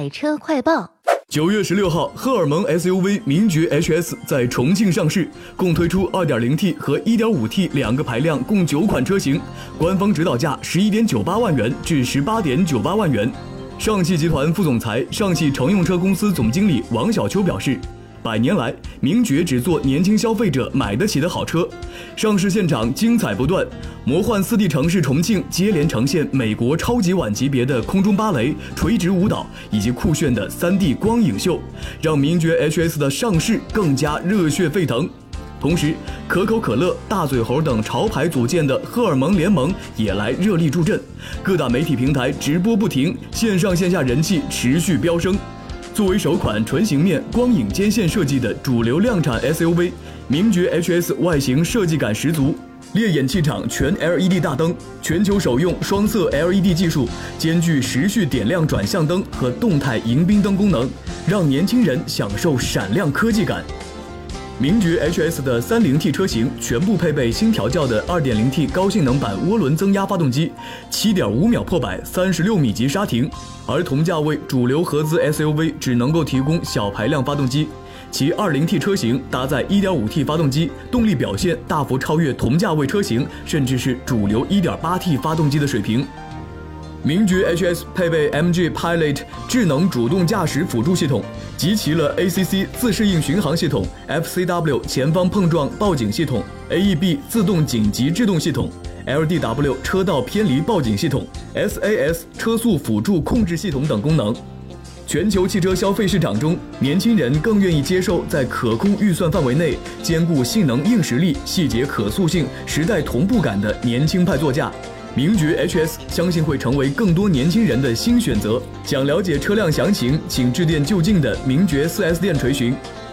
买车快报。九月十六号，荷尔蒙 SUV 名爵 HS 在重庆上市，共推出 2.0T 和 1.5T 两个排量，共九款车型，官方指导价十一点九八万元至十八点九八万元。上汽集团副总裁、上汽乘用车公司总经理王小秋表示。百年来，名爵只做年轻消费者买得起的好车。上市现场精彩不断，魔幻四 D 城市重庆接连呈现美国超级碗级别的空中芭蕾、垂直舞蹈以及酷炫的三 D 光影秀，让名爵 HS 的上市更加热血沸腾。同时，可口可乐、大嘴猴等潮牌组建的荷尔蒙联盟也来热力助阵，各大媒体平台直播不停，线上线下人气持续飙升。作为首款纯形面光影间线设计的主流量产 SUV，名爵 HS 外形设计感十足，烈焰气场全 LED 大灯，全球首用双色 LED 技术，兼具时序点亮转向灯和动态迎宾灯功能，让年轻人享受闪亮科技感。名爵 HS 的 30T 车型全部配备新调教的 2.0T 高性能版涡轮增压发动机，7.5秒破百，36米级刹停。而同价位主流合资 SUV 只能够提供小排量发动机，其 2.0T 车型搭载 1.5T 发动机，动力表现大幅超越同价位车型，甚至是主流 1.8T 发动机的水平。名爵 HS 配备 MG Pilot 智能主动驾驶辅助系统，集齐了 ACC 自适应巡航系统、FCW 前方碰撞报警系统、AEB 自动紧急制动系统、LDW 车道偏离报警系统、SAS 车速辅助控制系统等功能。全球汽车消费市场中，年轻人更愿意接受在可控预算范围内兼顾性能硬实力、细节可塑性、时代同步感的年轻派座驾。名爵 HS 相信会成为更多年轻人的新选择。想了解车辆详情，请致电就近的名爵 4S 店垂询。